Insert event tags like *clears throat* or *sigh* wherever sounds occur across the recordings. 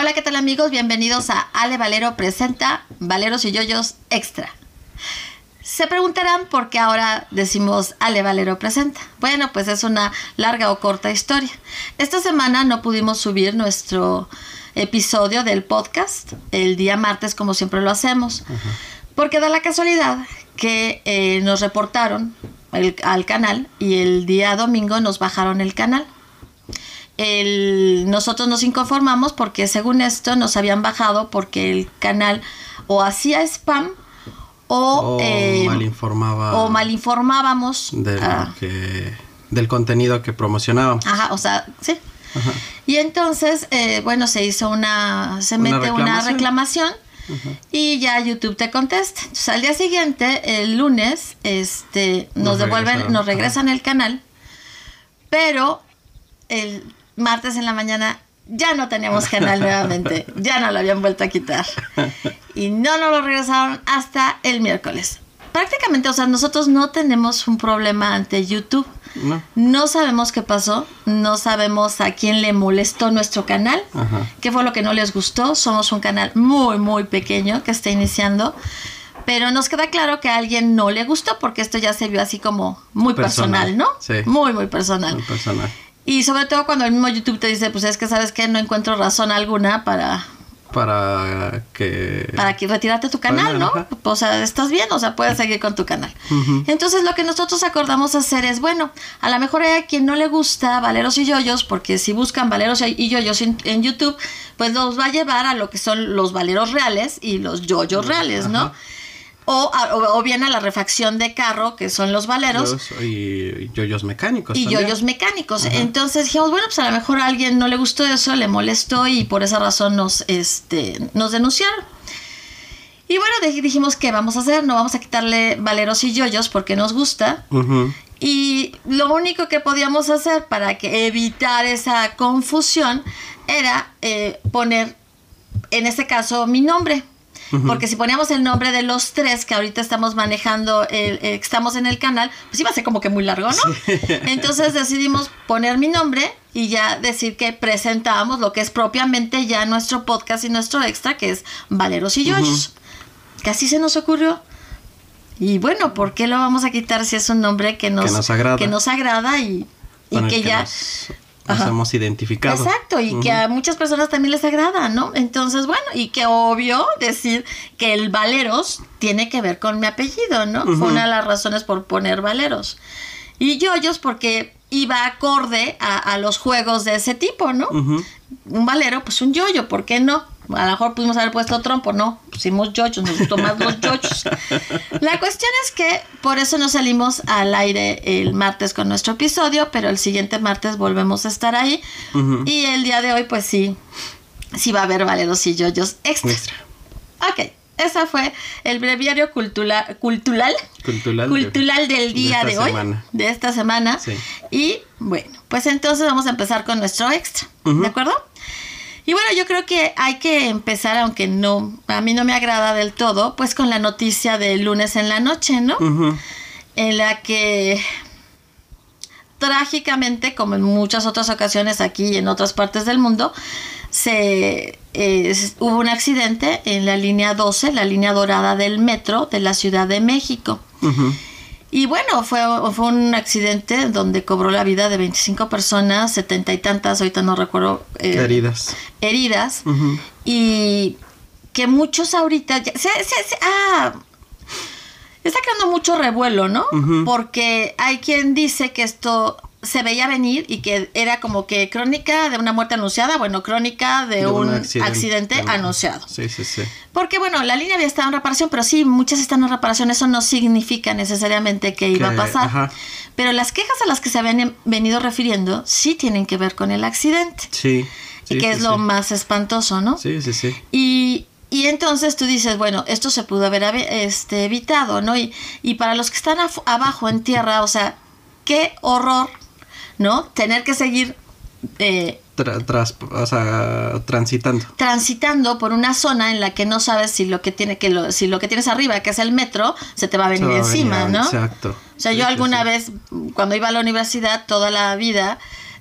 Hola, ¿qué tal amigos? Bienvenidos a Ale Valero Presenta Valeros y Yoyos Extra. Se preguntarán por qué ahora decimos Ale Valero Presenta. Bueno, pues es una larga o corta historia. Esta semana no pudimos subir nuestro episodio del podcast el día martes como siempre lo hacemos. Porque da la casualidad que eh, nos reportaron al canal y el día domingo nos bajaron el canal el, nosotros nos inconformamos porque según esto nos habían bajado porque el canal o hacía spam o, eh, malinformaba o malinformábamos. del contenido que promocionábamos. Ajá, o sea, sí. Y entonces, eh, bueno, se hizo una, se mete una reclamación. y ya YouTube te contesta. Entonces, al día siguiente, el lunes, este, nos, devuelven, nos regresan el canal, pero el martes en la mañana ya no teníamos canal nuevamente, ya no lo habían vuelto a quitar. Y no nos lo regresaron hasta el miércoles. Prácticamente, o sea, nosotros no tenemos un problema ante YouTube. No. sabemos qué pasó, no sabemos a quién le molestó nuestro canal, qué fue lo que no les gustó. Somos un canal muy, muy pequeño que está iniciando. Pero nos queda claro que a alguien no le gustó porque esto ya se vio así como muy personal, ¿no? Sí. Muy, muy personal. Muy personal. Y sobre todo cuando el mismo YouTube te dice, pues es que sabes que no encuentro razón alguna para... Para que... Para que retirarte tu canal, ¿no? O sea, estás bien, o sea, puedes seguir con tu canal. Entonces lo que nosotros acordamos hacer es, bueno, a lo mejor hay a quien no le gusta Valeros y Yoyos, porque si buscan Valeros y Yoyos en, YouTube, pues los va a llevar a lo que son los Valeros reales y los Yoyos reales, ¿no? O, bien a la refacción de carro, que son los valeros. y yoyos mecánicos. Y yoyos mecánicos. Entonces dijimos, bueno, pues a lo mejor a alguien no le gustó eso, le molestó y por esa razón nos, este, nos denunciaron. Y bueno, dijimos, ¿qué vamos a hacer? No vamos a quitarle valeros y yoyos porque nos gusta. Y lo único que podíamos hacer para que evitar esa confusión era eh, poner, en este caso, mi nombre. Porque si poníamos el nombre de los tres que ahorita estamos manejando, el, estamos en el canal, pues iba a ser como que muy largo, ¿no? *laughs* Entonces decidimos poner mi nombre y ya decir que presentábamos lo que es propiamente ya nuestro podcast y nuestro extra, que es Valeros y Yoyos. Que así se nos ocurrió. Y bueno, ¿por qué lo vamos a quitar si es un nombre que nos, agrada, que nos agrada y, que, ya nos hemos identificado. Exacto, y que a muchas personas también les agrada, ¿no? Entonces, bueno, y que obvio decir que el Valeros tiene que ver con mi apellido, ¿no? Fue una de las razones por poner Valeros. Y yoyos porque iba acorde a, los juegos de ese tipo, ¿no? Un valero, pues un yoyo, ¿por qué no? A lo mejor pudimos haber puesto trompo, no, pusimos yochos, nos gustó más los yochos. La cuestión es que por eso no salimos al aire el martes con nuestro episodio, pero el siguiente martes volvemos a estar ahí. Y el día de hoy, pues sí, sí va a haber valeros y yoyos extra. extra. Ok, ese fue el breviario cultural, cultural, cultural, del día de, hoy, de esta semana. Y bueno, pues entonces vamos a empezar con nuestro extra, ¿de acuerdo? Y bueno, yo creo que hay que empezar, aunque no, a mí no me agrada del todo, pues con la noticia del lunes en la noche, ¿no? En la que trágicamente, como en muchas otras ocasiones aquí y en otras partes del mundo, se hubo un accidente en la línea 12, la línea dorada del metro de la Ciudad de México. Y bueno, fue, fue un accidente donde cobró la vida de 25 personas, setenta y tantas, ahorita no recuerdo. Eh, heridas. Heridas. Y que muchos ahorita... ah, está creando mucho revuelo, ¿no? Porque hay quien dice que esto se veía venir y que era como que crónica de una muerte anunciada, bueno, crónica de, un, accidente, anunciado. Sí, sí, sí. Porque bueno, la línea había estado en reparación, pero sí, muchas están en reparación, eso no significa necesariamente que, iba a pasar. Pero las quejas a las que se habían venido refiriendo sí tienen que ver con el accidente. Sí. y que es lo más espantoso, ¿no? Sí, sí, sí. Y, y entonces tú dices, bueno, esto se pudo haber este, evitado, ¿no? Y, y para los que están abajo en tierra, o sea, qué horror ¿no? Tener que seguir... Eh, tras, o sea, transitando. Transitando por una zona en la que no sabes si lo que tiene que lo, si lo que tienes arriba, que es el metro, se te va a venir encima, ¿no? Exacto. O sea, yo alguna vez, cuando iba a la universidad, toda la vida,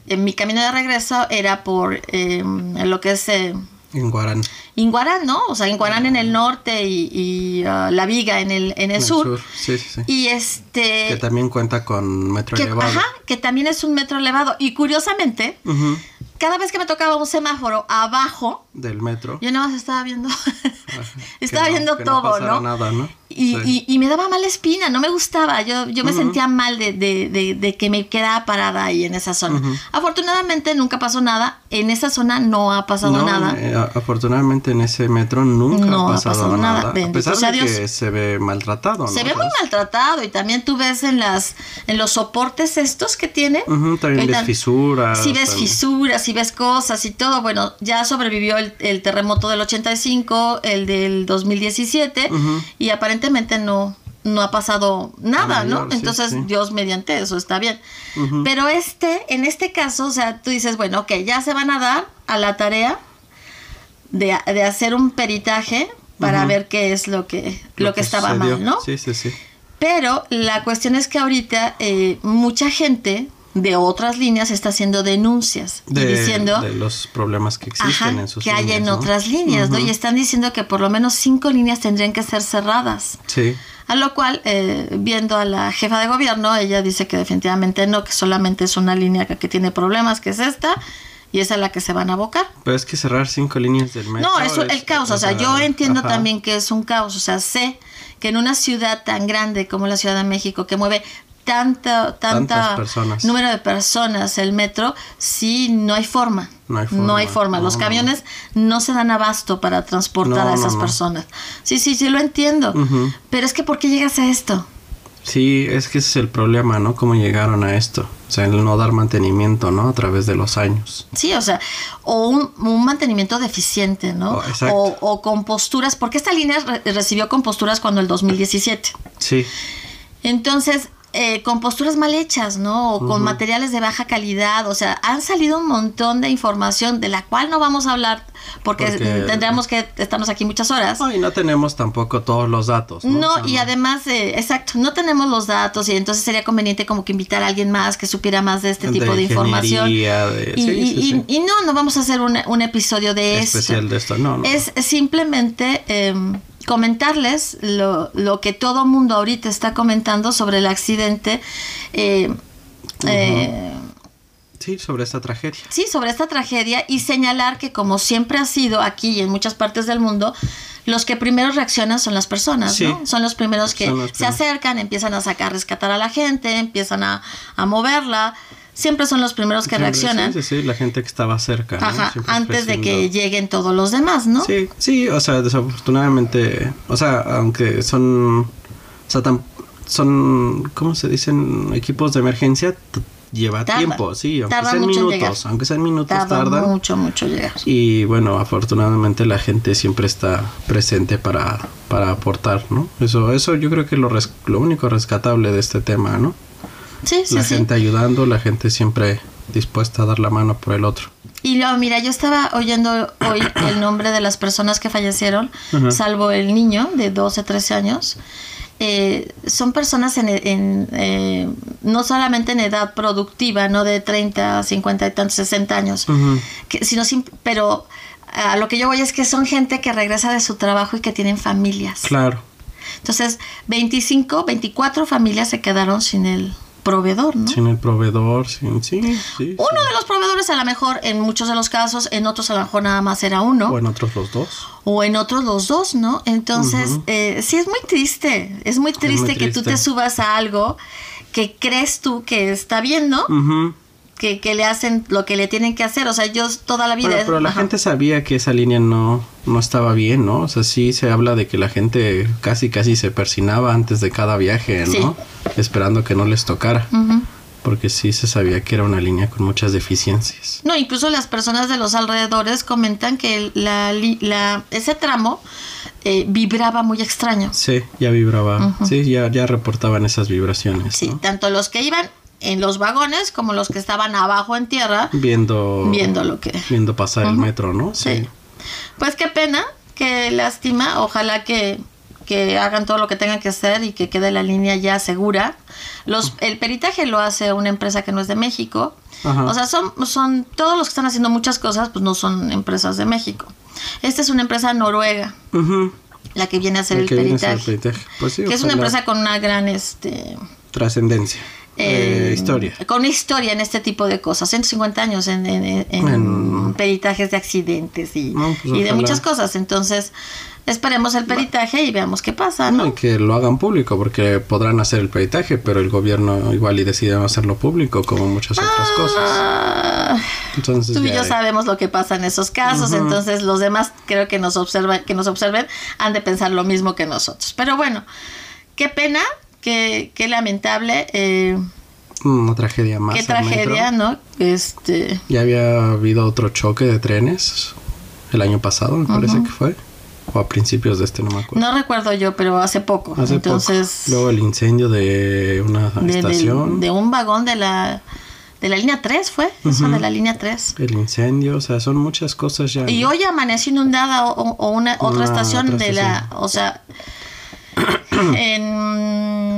en mi camino de regreso era por em, lo que es eh, En Guarán. Inguarán, ¿no? O sea, Inguarán en el norte y, y, uh, La Viga en el, en el en sur. Sí, sí, sí. Y este... que también cuenta con metro que- elevado. ajá, que también es un metro elevado. Y curiosamente, Ujú, cada vez que me tocaba un semáforo abajo, Del metro. yo nada más estaba viendo, *laughs* Ajá, estaba no- viendo todo, ¿no? nada, ¿no? Y, Sí. y- y me daba mala espina, no me gustaba. Yo, yo me Ujú. sentía mal de, de- de- de que me quedaba parada ahí en esa zona. Ujú. Afortunadamente nunca pasó nada. En esa zona no ha pasado No, nada. eh, afortunadamente en ese metro nunca No ha ha pasado, pasado nada, nada. A pesar de Dios. que se ve maltratado, ¿no? Se ve muy maltratado y también tú ves en las en los soportes estos que tiene. Ujú, también que ves fisuras. Sí ves también. fisuras, sí ves cosas y todo. Bueno, ya sobrevivió el, el terremoto del 85, el del 2017 Ujú. y aparentemente no no ha pasado nada, mayor, ¿no? sí, Entonces sí. Dios mediante eso está bien. Pero este, en este caso, o sea, tú dices, bueno, ok, ya se van a dar a la tarea de, de hacer un peritaje para ver qué es lo que, lo, que estaba sucedió. mal, ¿no? Sí, sí, sí. Pero la cuestión es que ahorita eh, mucha gente de otras líneas está haciendo denuncias De, y diciendo de los problemas que existen ajá, en sus que hay en ¿no? otras líneas, ¿no? Y están diciendo que por lo menos cinco líneas tendrían que ser cerradas. Sí. A lo cual, eh, viendo a la jefa de gobierno, ella dice que definitivamente no, que solamente es una línea que, que tiene problemas, que es esta, y es la que se van a abocar. Pero es que cerrar cinco líneas del metro. No, eso el caos, o sea, yo entiendo ajá. también que es un caos, o sea, sé que en una ciudad tan grande como la Ciudad de México, que mueve tanta, tanta número de personas el metro, sí, no hay forma. No hay forma, hay forma. Los camiones no se dan abasto para transportar a esas personas. Sí, sí, sí, lo entiendo. Pero es que, ¿por qué llegas a esto? Sí, es que ese es el problema, ¿no? Cómo llegaron a esto. O sea, el no dar mantenimiento, ¿no? A través de los años. Sí, o sea, o un, un mantenimiento deficiente, ¿no? Oh, exacto. o, o con posturas, porque esta línea re- recibió composturas cuando el 2017. Sí. Entonces, eh, con posturas mal hechas, ¿no? O con materiales de baja calidad. O sea, han salido un montón de información de la cual no vamos a hablar porque, Porque- tendríamos que estarnos aquí muchas horas. No, y no tenemos tampoco todos los datos. No, No, O sea, y además, eh, exacto, no tenemos los datos y entonces sería conveniente como que invitar a alguien más que supiera más de este de tipo de información. de- Y, sí, y- sí, sí. y- no, no vamos a hacer un, un episodio de especial esto. de esto. No, no. Es simplemente em, comentarles lo, lo que todo mundo ahorita está comentando sobre el accidente. eh, eh, Sí, sobre esta tragedia. sí, sobre esta tragedia y señalar que como siempre ha sido aquí y en muchas partes del mundo, los que primero reaccionan son las personas, Sí. ¿no? Son los primeros que los se primeros. acercan, empiezan a sacar, rescatar a la gente, empiezan a, a moverla. Siempre son los primeros que Siempre, reaccionan. Sí, sí, sí, la gente que estaba cerca. Ajá, antes de que lleguen todos los demás, ¿no? Sí, sí, o sea, desafortunadamente, o sea, aunque son, o sea, tan- son, ¿cómo se dicen? Equipos de emergencia, lleva Tarda. tiempo, sí, aunque Tarda sean minutos, aunque sean minutos Tarda tardan. mucho, mucho llegar. Y bueno, afortunadamente la gente siempre está presente para, para aportar, ¿no? Eso, eso yo creo que es lo, res- lo único rescatable de este tema, ¿no? Sí, sí, la sí. gente ayudando, la gente siempre dispuesta a dar la mano por el otro. Y luego, mira, yo estaba oyendo hoy el nombre de las personas que fallecieron, salvo el niño de 12, 13 años. Eh, son personas en, en, eh, no solamente en edad productiva, no de 30, 50 y tantos, 60 años, que, sino sim- pero a lo que yo voy es que son gente que regresa de su trabajo y que tienen familias. Claro. Entonces, 25, 24 familias se quedaron sin el proveedor, ¿no? Sin el proveedor, sin, sí, sí. Uno de los proveedores a lo mejor en muchos de los casos, en otros a lo mejor nada más era uno, O en otros los dos. o en otros los dos, ¿no? Entonces, eh, sí es muy triste, es muy triste que tú te subas a algo que crees tú que está bien, ¿no? Que, que le hacen lo que le tienen que hacer, o sea, yo toda la vida... Bueno, pero la ajá. gente sabía que esa línea no, no estaba bien, ¿no? O sea, sí se habla de que la gente casi casi se persinaba antes de cada viaje, ¿no? Sí. Esperando que no les tocara. Ujú. Porque sí se sabía que era una línea con muchas deficiencias. No, incluso las personas de los alrededores comentan que la, la, ese tramo eh, vibraba muy extraño. Sí, ya vibraba. Sí, ya, ya reportaban esas vibraciones. Sí, ¿no? tanto los que iban en los vagones como los que estaban abajo en tierra Viendo, viendo lo que... viendo pasar el metro, ¿no? Sí. Pues qué pena, qué lástima. Ojalá que, que hagan todo lo que tengan que hacer y que quede la línea ya segura. Los, el peritaje lo hace una empresa que no es de México. Ajá. O sea, son, son todos los que están haciendo muchas cosas, pues no son empresas de México. Esta es una empresa noruega, Ujú. la que viene a hacer El viene a peritaje. Pues sí, que es una empresa con una gran este Trascendencia. Eh, eh, historia. Con una historia en este tipo de cosas. 150 años en, en- en En- peritajes de accidentes y, No, pues y de muchas cosas. Entonces, esperemos el peritaje y veamos qué pasa, No, y que lo hagan público, porque podrán hacer el peritaje, pero el gobierno igual y decide hacerlo público, como muchas otras cosas. Ah, Entonces, Tú y yo sabemos lo que pasa en esos casos, entonces los demás creo que nos observan, que nos observen han de pensar lo mismo que nosotros. Pero bueno, qué pena, qué, qué lamentable, eh, Una tragedia más. qué al metro. tragedia, ¿no? Este, Ya había habido otro choque de trenes el año pasado, me parece que fue. O a principios de este, no me acuerdo. no recuerdo yo, pero hace poco. Hace entonces, poco. Luego el incendio de una de, estación. de un vagón de la de la línea 3 fue, eso Ujú. de la línea 3. El incendio, o sea, son muchas cosas ya. Y hoy amaneció inundada o, o- una otra Una estación otra de la, o sea, *clears throat* en,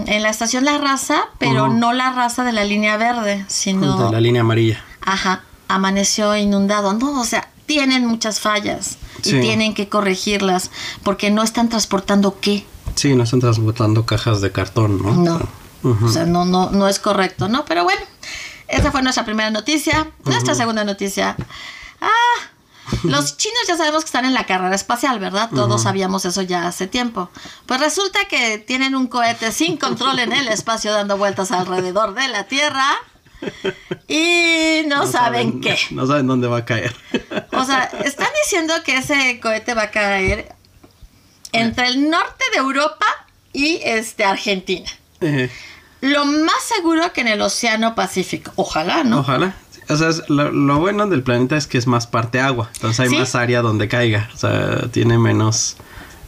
en la estación La Raza, pero no la raza de la línea verde, sino, De la línea amarilla. ajá, amaneció inundado. No, o sea, tienen muchas fallas y Sí. tienen que corregirlas porque no están transportando qué. Sí, no están transportando cajas de cartón, ¿no? No. O sea, no, no, no es correcto, ¿no? Pero bueno, esa fue nuestra primera noticia. Nuestra segunda noticia. Ah, los chinos ya sabemos que están en la carrera espacial, ¿verdad? Todos sabíamos eso ya hace tiempo. Pues resulta que tienen un cohete sin control en el espacio dando vueltas alrededor de la Tierra y no, saben, qué. *laughs* No saben dónde va a caer. O sea, están diciendo que ese cohete va a caer entre el norte de Europa y este Argentina. Lo más seguro que en el Océano Pacífico. Ojalá, ¿no? Ojalá. O sea, lo, lo bueno del planeta es que es más parte agua. Entonces hay Sí. más área donde caiga. O sea, tiene menos,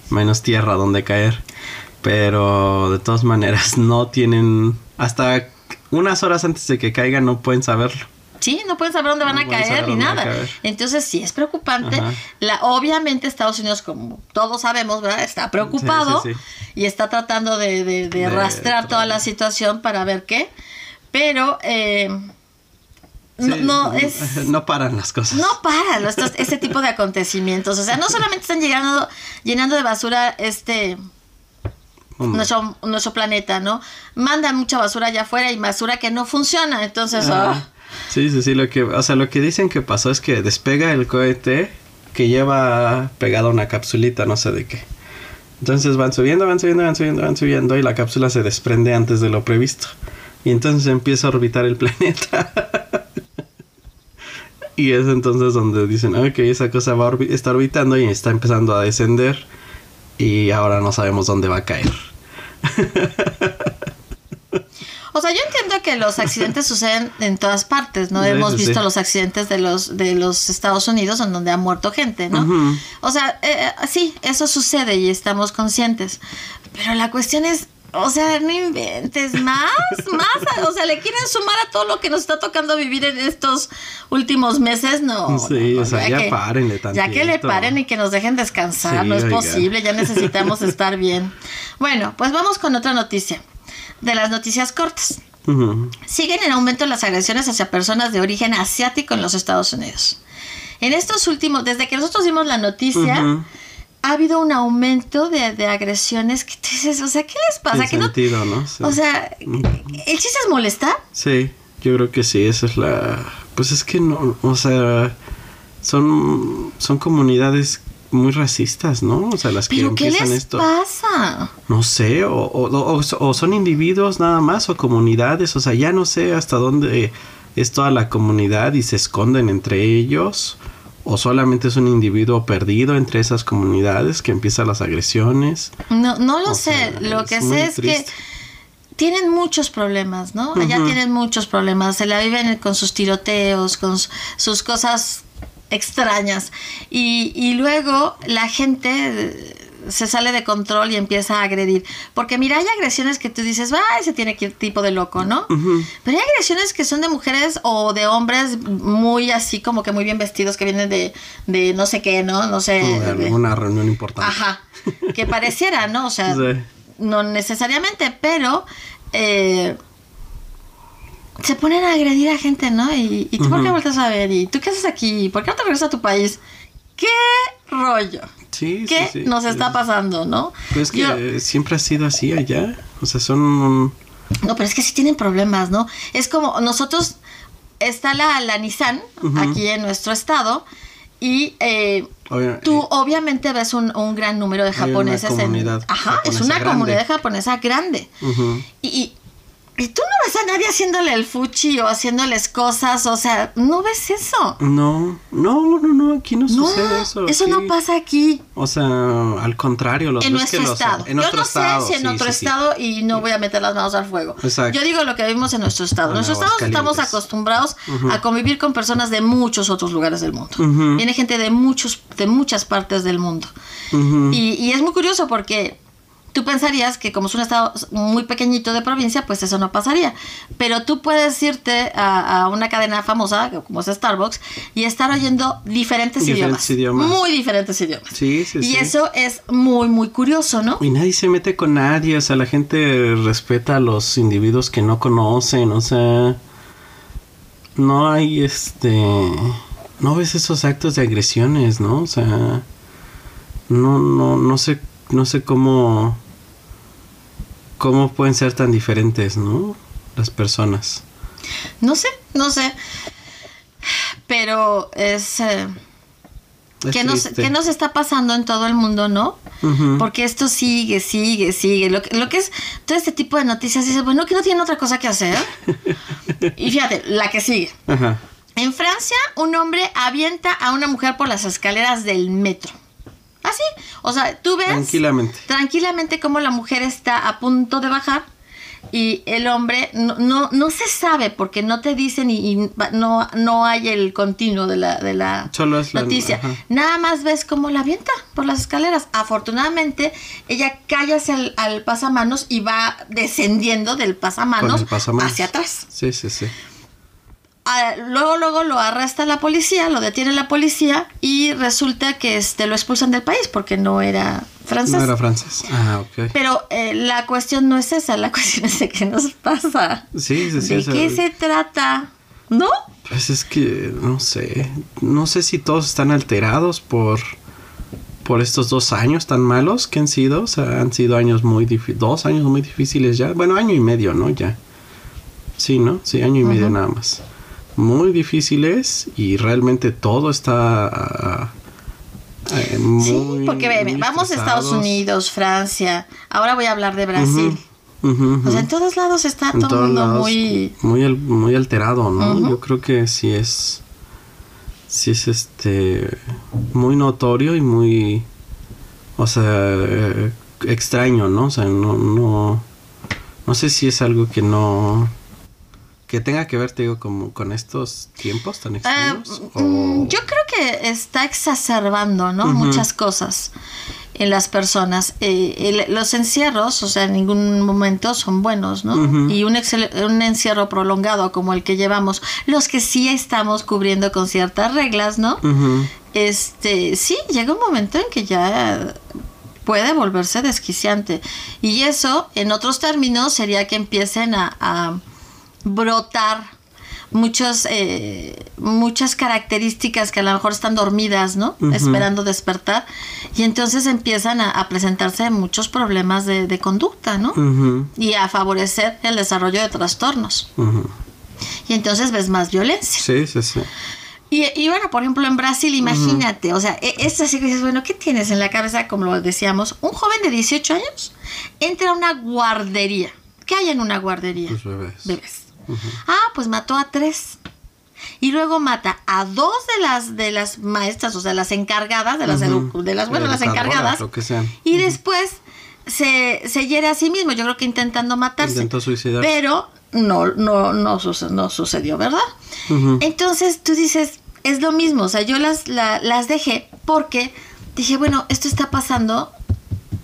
menos tierra donde caer. Pero de todas maneras *laughs* no tienen... Hasta unas horas antes de que caiga no pueden saberlo. Sí, no pueden saber dónde van No a caer ni nada. Entonces sí es preocupante. Ajá. La, obviamente Estados Unidos, como todos sabemos, ¿verdad? Está preocupado Sí, sí, y está tratando de, de- de De rastrear toda la situación para ver qué. Pero eh, Sí, no es... *laughs* No paran las cosas. No para los- estos- este tipo de acontecimientos. O sea, no solamente están llegando, llenando de basura este nuestro, nuestro planeta, ¿no? Mandan mucha basura allá afuera y basura que no funciona. Entonces, Ah, ah, Sí, sí, sí, lo que, o sea, lo que dicen que pasó es que despega el cohete que lleva pegada una capsulita, no sé de qué. Entonces van subiendo, van subiendo, van subiendo, van subiendo y la cápsula se desprende antes de lo previsto. Y entonces empieza a orbitar el *laughs* planeta. Y es entonces donde dicen, ok, esa cosa va orbi- está orbitando y está empezando a descender y ahora no sabemos dónde va a caer. *laughs* O sea, yo entiendo que los accidentes suceden en todas partes, ¿no? Sí, Hemos visto sí. los accidentes de los de los Estados Unidos en donde ha muerto gente, ¿no? O sea, eh, eh, sí, eso sucede y estamos conscientes. Pero la cuestión es, o sea, no inventes más, más, o sea, le quieren sumar a todo lo que nos está tocando vivir en estos últimos meses, no. Sí, no, o sea, ya que- párenle Ya que le paren y que nos dejen descansar, Sí, no es oiga. posible, ya necesitamos *laughs* estar bien. Bueno, pues vamos con otra noticia, de las noticias cortas. Siguen en aumento las agresiones hacia personas de origen asiático en los Estados Unidos. En estos últimos, desde que nosotros dimos la noticia. Ha habido un aumento de, de agresiones que dices, o sea, ¿qué les pasa? ¿Que sentido, ¿no? Sí. o sea, ¿el chiste es molestar? Sí, yo creo que sí, esa es la... Pues es que no, o sea, son, son comunidades muy racistas, ¿no? O sea, las que ¿Pero qué empiezan les esto. pasa? No sé, o, o, o- o son individuos nada más, o comunidades, o sea, ya no sé hasta dónde es toda la comunidad y se esconden entre ellos, o solamente es un individuo perdido entre esas comunidades que empiezan las agresiones. No, no lo O sé, sea, lo que sé es triste. que tienen muchos problemas, ¿no? Allá tienen muchos problemas, se la viven con sus tiroteos, con sus cosas extrañas. Y, y luego la gente se sale de control y empieza a agredir. Porque mira, hay agresiones que tú dices, va, ese tiene que tipo de loco, ¿no? Pero hay agresiones que son de mujeres o de hombres muy así, como que muy bien vestidos, que vienen de, de no sé qué, ¿no? No sé. De alguna reunión importante. Ajá. Que pareciera, ¿no? O sea, Sí. no necesariamente, pero eh, se ponen a agredir a gente, ¿no? Y, y tú por qué vueltas a ver, y tú qué haces aquí, ¿por qué no te regresas a tu país? ¿Qué rollo? Sí, ¿Qué sí, sí. nos está pasando, no? Pues que Yo- siempre ha sido así allá. O sea, son... No, pero es que sí tienen problemas, ¿no? Es como nosotros, está la, la Nissan aquí en nuestro estado y eh, obvia- tú eh, obviamente ves un, un gran número de Hay una japoneses en... comunidad Ajá, es una grande. comunidad japonesa grande. Y, y, y tú no ves a nadie haciéndole el fuchi o haciéndoles cosas, o sea, no ves eso. No, no, no, no, aquí no, No, sucede eso. eso no pasa aquí. O sea, al contrario, los en ves que nuestro los- estado. En Yo nuestro no estado, sé si en sí, otro sí, sí. estado y no voy a meter las manos al fuego. Exacto. Yo digo lo que vivimos en nuestro estado. En nuestro estado estamos acostumbrados a convivir con personas de muchos otros lugares del mundo. Viene gente de muchos, de muchas partes del mundo. Y es muy curioso porque tú pensarías que como es un estado muy pequeñito de provincia, pues eso no pasaría. Pero tú puedes irte a, a una cadena famosa, como es Starbucks, y estar oyendo diferentes, Diferentes idiomas. idiomas. Muy diferentes idiomas. Sí, sí, y sí. eso es muy, muy curioso, ¿no? Y nadie se mete con nadie, o sea, la gente respeta a los individuos que no conocen, o sea, no hay este, no ves esos actos de agresiones, ¿no? O sea, no, no, no sé, no sé cómo, cómo pueden ser tan diferentes, ¿no? Las personas. No sé, no sé. Pero es... eh, Es ¿qué, nos, qué nos está pasando en todo el mundo, no? Porque esto sigue, sigue, sigue. Lo que, lo que es todo este tipo de noticias, dices, bueno, que no tienen otra cosa que hacer. *laughs* y fíjate, la que sigue. Ajá. En Francia, un hombre avienta a una mujer por las escaleras del metro. Así. O sea, tú ves Tranquilamente. tranquilamente cómo la mujer está a punto de bajar y el hombre no, no, no se sabe porque no te dicen y, y no, no hay el continuo de la, de la Solo es la- noticia. Nada más ves cómo la avienta por las escaleras. Afortunadamente, ella cae hacia el al pasamanos y va descendiendo del pasamanos, pasamanos. hacia atrás. Sí, sí, sí. Luego, luego lo arresta la policía, lo detiene la policía y resulta que este, lo expulsan del país porque no era francés. No era francés. Ah, ok. Pero eh, la cuestión no es esa, la *laughs* cuestión es de qué nos pasa. Sí, sí, sí. ¿De qué se trata? ¿No? Pues es que no sé, no sé si todos están alterados por por estos dos años tan malos que han sido, o sea, han sido años muy difíciles, dos años muy difíciles ya, bueno, año y medio, ¿no? Ya. Sí, ¿no? Sí, año y medio nada más. Muy difíciles y realmente todo está eh, muy, sí, porque muy vamos a Estados. Unidos, Francia, ahora voy a hablar de Brasil. Ujú. O sea, en todos lados está En todo el mundo muy... muy muy alterado no yo creo que sí es sí es este muy notorio y muy o sea eh, extraño no o sea no no no sé si es algo que no que tenga que ver te digo como con estos tiempos tan Ah, extraños mm, o- yo creo que está exacerbando, ¿no? Muchas cosas en las personas. Eh, el- los encierros, o sea, en ningún momento son buenos, ¿no? Y un, excel- un encierro prolongado como el que llevamos, los que sí estamos cubriendo con ciertas reglas, ¿no? Este, sí, llega un momento en que ya puede volverse desquiciante. Y eso, en otros términos, sería que empiecen a, a brotar muchos, eh, muchas características que a lo mejor están dormidas, ¿no? Esperando despertar. Y entonces empiezan a, a presentarse muchos problemas de, de conducta, ¿no? Y a favorecer el desarrollo de trastornos. Y entonces ves más violencia. sí sí sí Y, y bueno, por ejemplo, en Brasil, imagínate, o sea, e- es así que dices, bueno, ¿qué tienes en la cabeza? Como lo decíamos, un joven de 18 años entra a una guardería. ¿Qué hay en una guardería? Pues bebés. Bebés. Ah, pues mató a tres. Y luego mata a dos de las de las maestras, o sea, las encargadas, de las, de las bueno, las encargadas. lo que sean. Y después se, se hiere a sí mismo, yo creo que intentando matarse. Intentó suicidarse. Pero no, no, no, suce- no sucedió, ¿verdad? Entonces tú dices, es lo mismo, o sea, yo las, la- las dejé porque dije, bueno, esto está pasando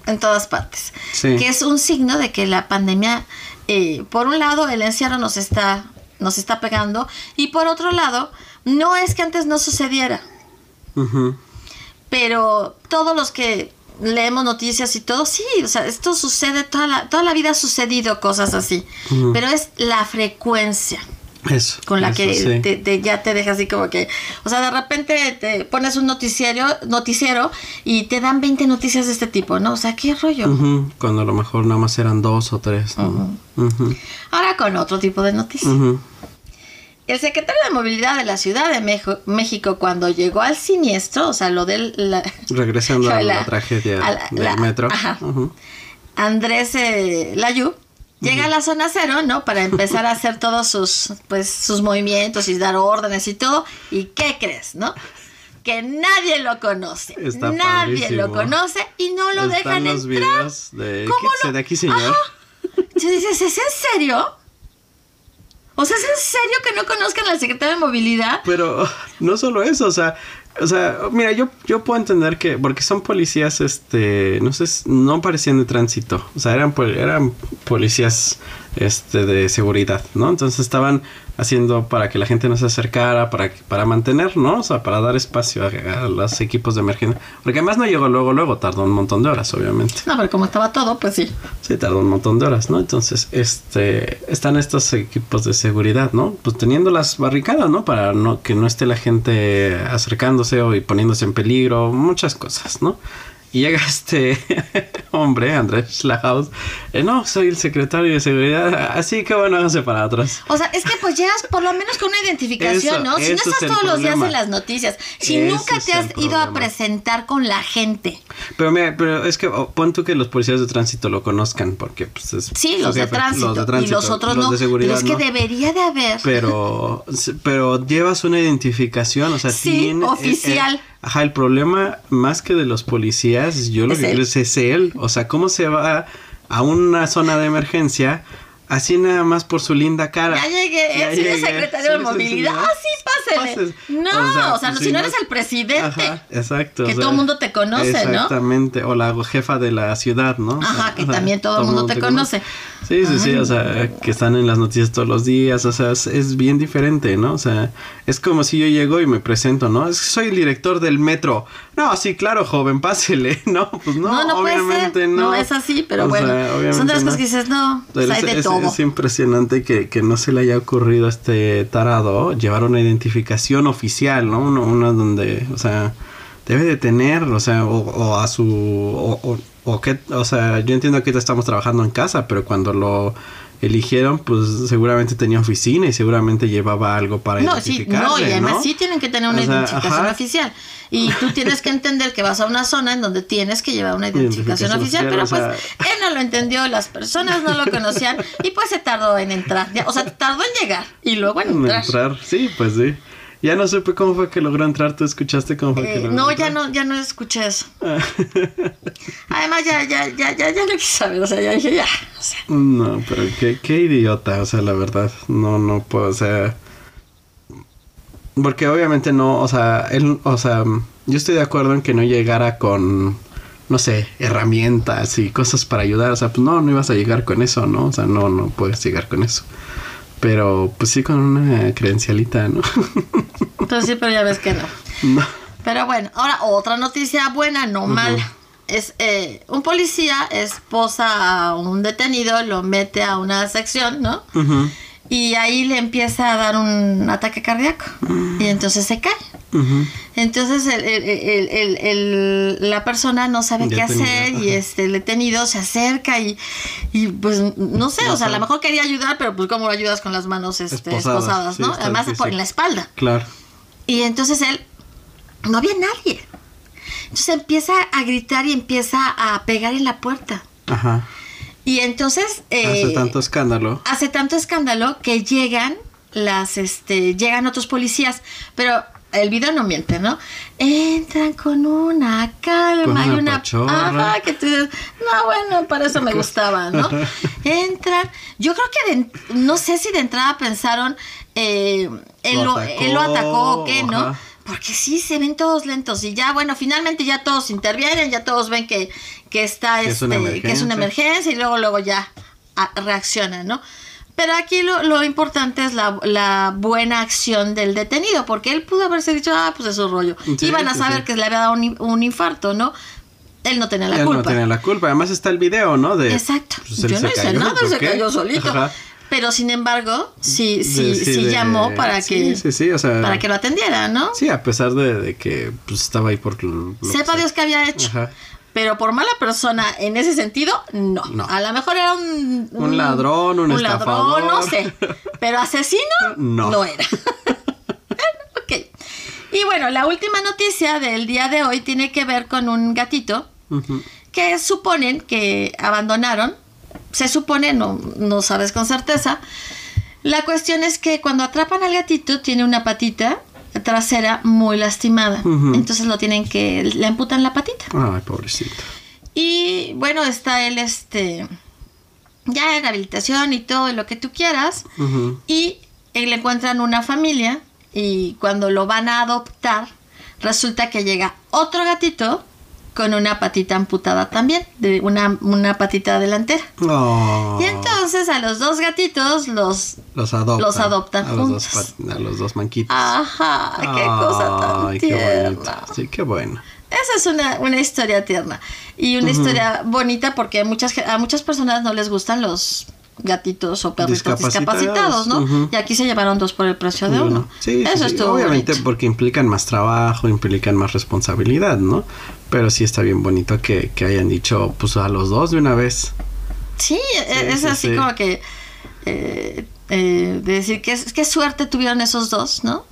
en todas partes. Sí. Que es un signo de que la pandemia, eh, por un lado, el encierro nos está, nos está pegando y por otro lado, no es que antes no sucediera, pero todos los que leemos noticias y todo, sí, o sea, esto sucede, toda la, toda la vida ha sucedido cosas así, pero es la frecuencia. Eso. con la eso que sí. te, te- ya te deja así como que, o sea, de repente te pones un noticiero, noticiero y te dan 20 noticias de este tipo, ¿no? O sea, qué rollo. Cuando a lo mejor nada más eran dos o tres. ¿no? Ahora con otro tipo de noticias. El secretario de Movilidad de la Ciudad de Mejo- México, cuando llegó al siniestro, o sea, lo del... la- Regresando *laughs* a la, tragedia a la- del metro. ajá. Andrés eh, Layú, llega a la zona cero, ¿no? Para empezar a hacer todos sus, pues, sus movimientos y dar órdenes y todo. ¿Y qué crees, no? Que nadie lo conoce. Está nadie padrísimo. lo conoce y no lo Están dejan los entrar. videos de, ¿Cómo ¿qué- lo- de aquí, señor. Tú dices, ¿es en serio? O sea, ¿es en serio que no conozcan al secretario de Movilidad? Pero no solo eso, o sea, o sea, mira, yo, yo puedo entender que, porque son policías, este, no sé, no parecían de tránsito, o sea, eran, eran policías, este, de seguridad, ¿no? Entonces estaban haciendo para que la gente no se acercara, para, para mantener, ¿no? O sea, para dar espacio a, a los equipos de emergencia. Porque además no llegó luego, luego, tardó un montón de horas, obviamente. No, pero como estaba todo, pues sí. Sí, tardó un montón de horas, ¿no? Entonces, este, están estos equipos de seguridad, ¿no? Pues teniendo las barricadas, ¿no? Para no que no esté la gente acercándose o y poniéndose en peligro, muchas cosas, ¿no? Y llega *laughs* este hombre, Andrés Schlahaus, eh, no, soy el secretario de seguridad, así que bueno, háganse para atrás. O sea, es que pues llegas por lo menos con una identificación, Eso, ¿no? Si no es estás todos los días en las noticias, si nunca te has ido a presentar con la gente. Pero mira, pero es que oh, pon tú que los policías de tránsito lo conozcan, porque pues es Sí, los de, jefe, tránsito, y los otros los no. de seguridad, pero es que ¿no? debería de haber. pero pero llevas una identificación, o sea, Sí, tiene- oficial. eh, eh, ajá, el problema más que de los policías, yo lo Es que creo es, es él, o sea, cómo se va a una zona de emergencia así nada más por su linda cara. Ya llegué, Ya soy el secretario de movilidad. Ah, sí, pásele. No, o sea, pues, si no eres el presidente. Ajá, exacto. Que o sea, todo el mundo te conoce, ¿no? Exactamente, o la jefa de la ciudad, ¿no? O sea, Ajá, que también todo el mundo te conoce. Sí, sí, sí, o sea, que están en las noticias todos los días, o sea, es, es bien diferente, ¿no? O sea, es como si yo llego y me presento, ¿no? Es que soy el director del metro. No, sí, claro, joven, *laughs* pásele. No, pues no, No, no, puede obviamente ser. no. No. es así, pero O bueno. sea, son de las no. cosas que dices, no, Pero es, de es- todo. es impresionante que, que no se le haya ocurrido a este tarado llevar una identificación oficial, ¿no? Una donde, o sea, debe de tener, o sea, o, o a su, o, o, que, o sea, yo entiendo que estamos trabajando en casa, pero cuando lo eligieron, pues seguramente tenía oficina y seguramente llevaba algo para No, sí, no, y además ¿no? sí tienen que tener una O sea, identificación ajá. oficial. Y tú *laughs* tienes que entender que vas a una zona en donde tienes que llevar una identificación oficial, pero pues o él no lo entendió, las personas no lo *laughs* conocían y pues se tardó en entrar. O sea, tardó en llegar y luego en entrar. Entrar, sí, pues sí. Ya no supe cómo fue que logró entrar, ¿tú escuchaste cómo fue que Eh, logró no, ya entrar? no, ya no escuché eso. *laughs* Además, ya, ya, ya, ya, ya no quise saber, o sea, ya dije, ya. O sea, No, pero qué, qué idiota, o sea, la verdad, no, no puedo, o sea, porque obviamente no, o sea, él, o sea, yo estoy de acuerdo en que no llegara con, no sé, herramientas y cosas para ayudar, o sea, pues no, no ibas a llegar con eso, ¿no? O sea, no, no puedes llegar con eso. Pero, pues sí, con una credencialita, ¿no? entonces *laughs* sí, pero ya ves que no. no. Pero bueno, ahora otra noticia buena, no mala. Es eh, un policía esposa a un detenido, lo mete a una sección, ¿no? Ujú, Y ahí le empieza a dar un ataque cardíaco. Y entonces se cae. Entonces el- el- el- la persona no sabe qué hacer y este el detenido se acerca y, y pues no sé, No o sea, a lo mejor quería ayudar, pero pues cómo lo ayudas con las manos este, Esposadas, ¿no? Además difícil. por en la espalda. Claro. Y entonces él, no había nadie. Entonces empieza a gritar y empieza a pegar en la puerta. Ajá. Y entonces eh, Hace tanto escándalo. hace tanto escándalo que llegan las, este, llegan otros policías, pero el video no miente, ¿no? Entran con una calma Con una y una pachorra. Ajá, que tú dices, no, bueno, para eso me gustaba, ¿no? *laughs* Entran, yo creo que de- no sé si de entrada pensaron, eh, él, Lo lo, él lo atacó o qué, ¿no? ajá. Porque sí, se ven todos lentos y ya, bueno, finalmente ya todos intervienen, ya todos ven que, que está, Que es este, que es una emergencia y luego, luego ya a- reaccionan, ¿no? Pero aquí lo, lo importante es la, la buena acción del detenido, porque él pudo haberse dicho, ah, pues es su rollo. Sí, Iban a saber sí. que le había dado un, un infarto, ¿no? Él no tenía la Él culpa. no tiene la culpa. Además está el video, ¿no? De, Exacto. pues, él Yo no hice cayó, nada, él ¿por se qué? cayó solito. Ajá. Pero sin embargo, sí, sí, sí, de- llamó para que, o sea. para que lo atendiera, ¿no? Sí, a pesar de, de que pues, estaba ahí por. lo que Sepa sea. Dios qué había hecho. Ajá. Pero por mala persona en ese sentido, no. No. A lo mejor era un... Un ladrón, un estafador. ladrón, no sé. Pero asesino, No. no era. *laughs* ok. Y bueno, la última noticia del día de hoy tiene que ver con un gatito que suponen que abandonaron. Se supone, no, no sabes con certeza. La cuestión es que cuando atrapan al gatito tiene una patita trasera muy lastimada. Entonces lo tienen que, le amputan la patita. Ay, pobrecito. Y bueno, está él, este, ya en rehabilitación y todo lo que tú quieras. Y le encuentran una familia y cuando lo van a adoptar, resulta que llega otro gatito con una patita amputada también, de una, una patita delantera. Oh, Y entonces a los dos gatitos los... los adoptan. los adoptan a los, dos, juntos. a los dos manquitos. Ajá, qué cosa tan Ay, qué tierna. Sí, qué bueno. Esa es una, una historia tierna y una historia bonita porque a muchas, a muchas personas no les gustan los gatitos o perritos Discapacitados, discapacitados, ¿no? Y aquí se llevaron dos por el precio de uno. Sí, sí, Eso sí. estuvo Obviamente bonito. porque implican más trabajo, implican más responsabilidad, ¿no? Pero sí está bien bonito que, que hayan dicho, pues a los dos de una vez. Sí, e- es sí, así sí. como que eh, eh, de decir que qué suerte tuvieron esos dos, ¿no?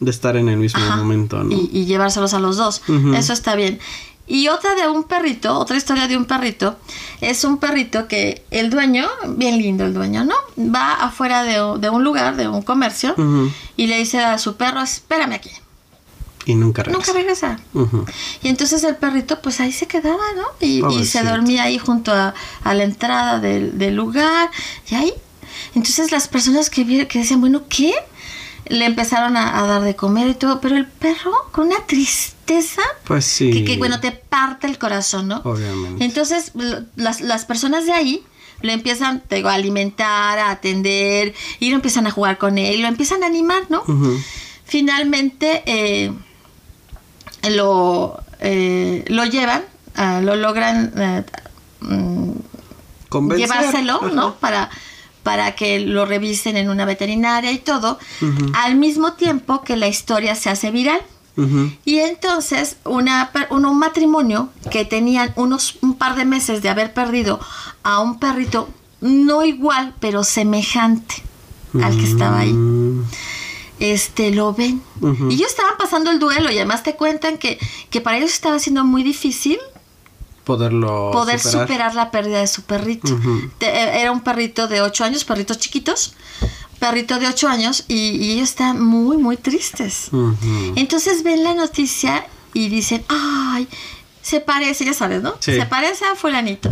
De estar en el mismo Ajá. momento, ¿no? y, y llevárselos a los dos. Eso está bien. Y otra de un perrito, otra historia de un perrito, es un perrito que el dueño, bien lindo el dueño, ¿no? Va afuera de, de un lugar, de un comercio, y le dice a su perro, espérame aquí, Y nunca regresa. nunca regresa. Y entonces el perrito pues ahí se quedaba, ¿no? Y, y se dormía ahí junto a, a la entrada del, del lugar, y ahí. Entonces las personas que, que decían, bueno, ¿qué? Le empezaron a, a dar de comer y todo, pero el perro con una tristeza Pues sí. que, que, bueno, te parte el corazón, ¿no? Obviamente. Entonces, lo- las, las personas de ahí lo empiezan te digo, a alimentar, a atender, y lo empiezan a jugar con él, lo empiezan a animar, ¿no? Finalmente eh, lo, eh, lo llevan, ah, lo logran eh, mm, llevárselo. ¿no? Para, para que lo revisen en una veterinaria y todo, al mismo tiempo que la historia se hace viral. Y entonces una, un, un matrimonio que tenían unos un par de meses de haber perdido a un perrito no igual, pero semejante al que estaba ahí. Mm. Este, lo ven. Y ellos estaban pasando el duelo y además te cuentan que, que para ellos estaba siendo muy difícil Poderlo poder superar. superar. la pérdida de su perrito. Eh, era un perrito de 8 años, perritos chiquitos, perrito de 8 años y, y ellos están muy, muy tristes. Entonces ven la noticia y dicen, ay, se parece, ya sabes, ¿no? Sí. Se parece a fulanito.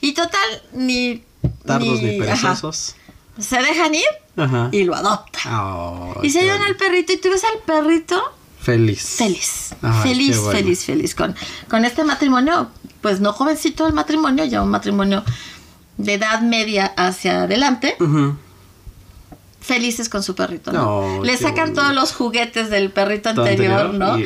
Y total, ni... Tardos ni ajá, perezosos. se dejan ir Ajá. y lo adoptan. Y se llevan al perrito y tú ves al perrito Feliz. feliz, Ay, feliz, bueno. feliz, feliz con, con este matrimonio, pues no jovencito el matrimonio, ya un matrimonio de edad media hacia adelante, felices con su perrito, ¿no? No, Le sacan todos los juguetes del perrito anterior, anterior, ¿no?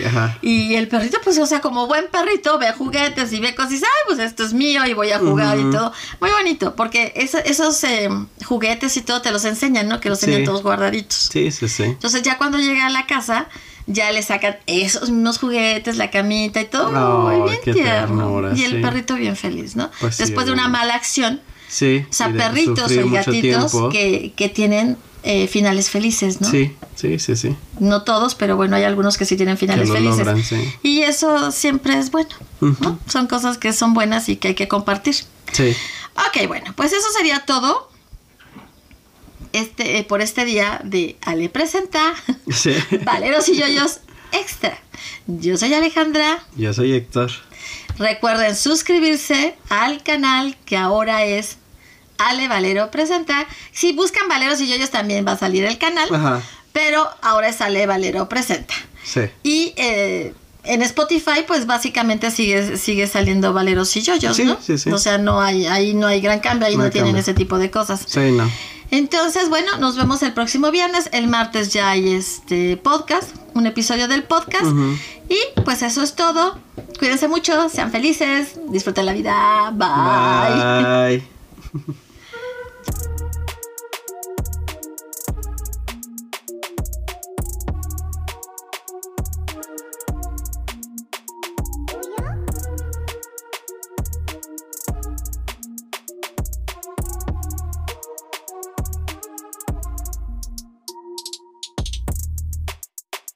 y- el perrito, pues, o sea, como buen perrito, ve juguetes y ve cosas y dice, ay, pues esto es mío y voy a jugar y todo. Muy bonito, porque eso- esos eh, juguetes y todo te los enseñan, ¿no? Que los Sí. tienen todos guardaditos. Sí, sí, sí. Entonces ya cuando llega a la casa, ya le sacan esos mismos juguetes, la camita y todo. Ay, Muy bien qué tierno. ternura, y el sí. perrito bien feliz, ¿no? Pues sí, Después de una mala acción. Sí. O sea, perritos o gatitos que, que tienen eh, finales felices, ¿no? Sí, sí, sí, sí. No todos, pero bueno, hay algunos que sí tienen finales felices. logran, sí. Y eso siempre es bueno, ¿no? Son cosas que son buenas y que hay que compartir. Sí. Ok, bueno, pues eso sería todo. Este, eh, por este día de Ale Presenta, *laughs* Sí. Valeros y Yoyos Extra. Yo soy Alejandra. Yo soy Héctor. Recuerden suscribirse al canal que ahora es Ale Valero Presenta. Si buscan Valeros y Yoyos también va a salir el canal, Ajá. pero ahora es Ale Valero Presenta. Sí. Y eh, en Spotify, pues básicamente sigue, sigue saliendo Valeros y Yoyos, Sí, ¿no? sí, sí. O sea, no hay, ahí no hay gran cambio, ahí No tienen cambio. ese tipo de cosas. Sí, no. Entonces, bueno, nos vemos el próximo viernes. El martes ya hay este podcast, un episodio del podcast. Y pues eso es todo. Cuídense mucho, sean felices, disfruten la vida. Bye. Bye. *laughs*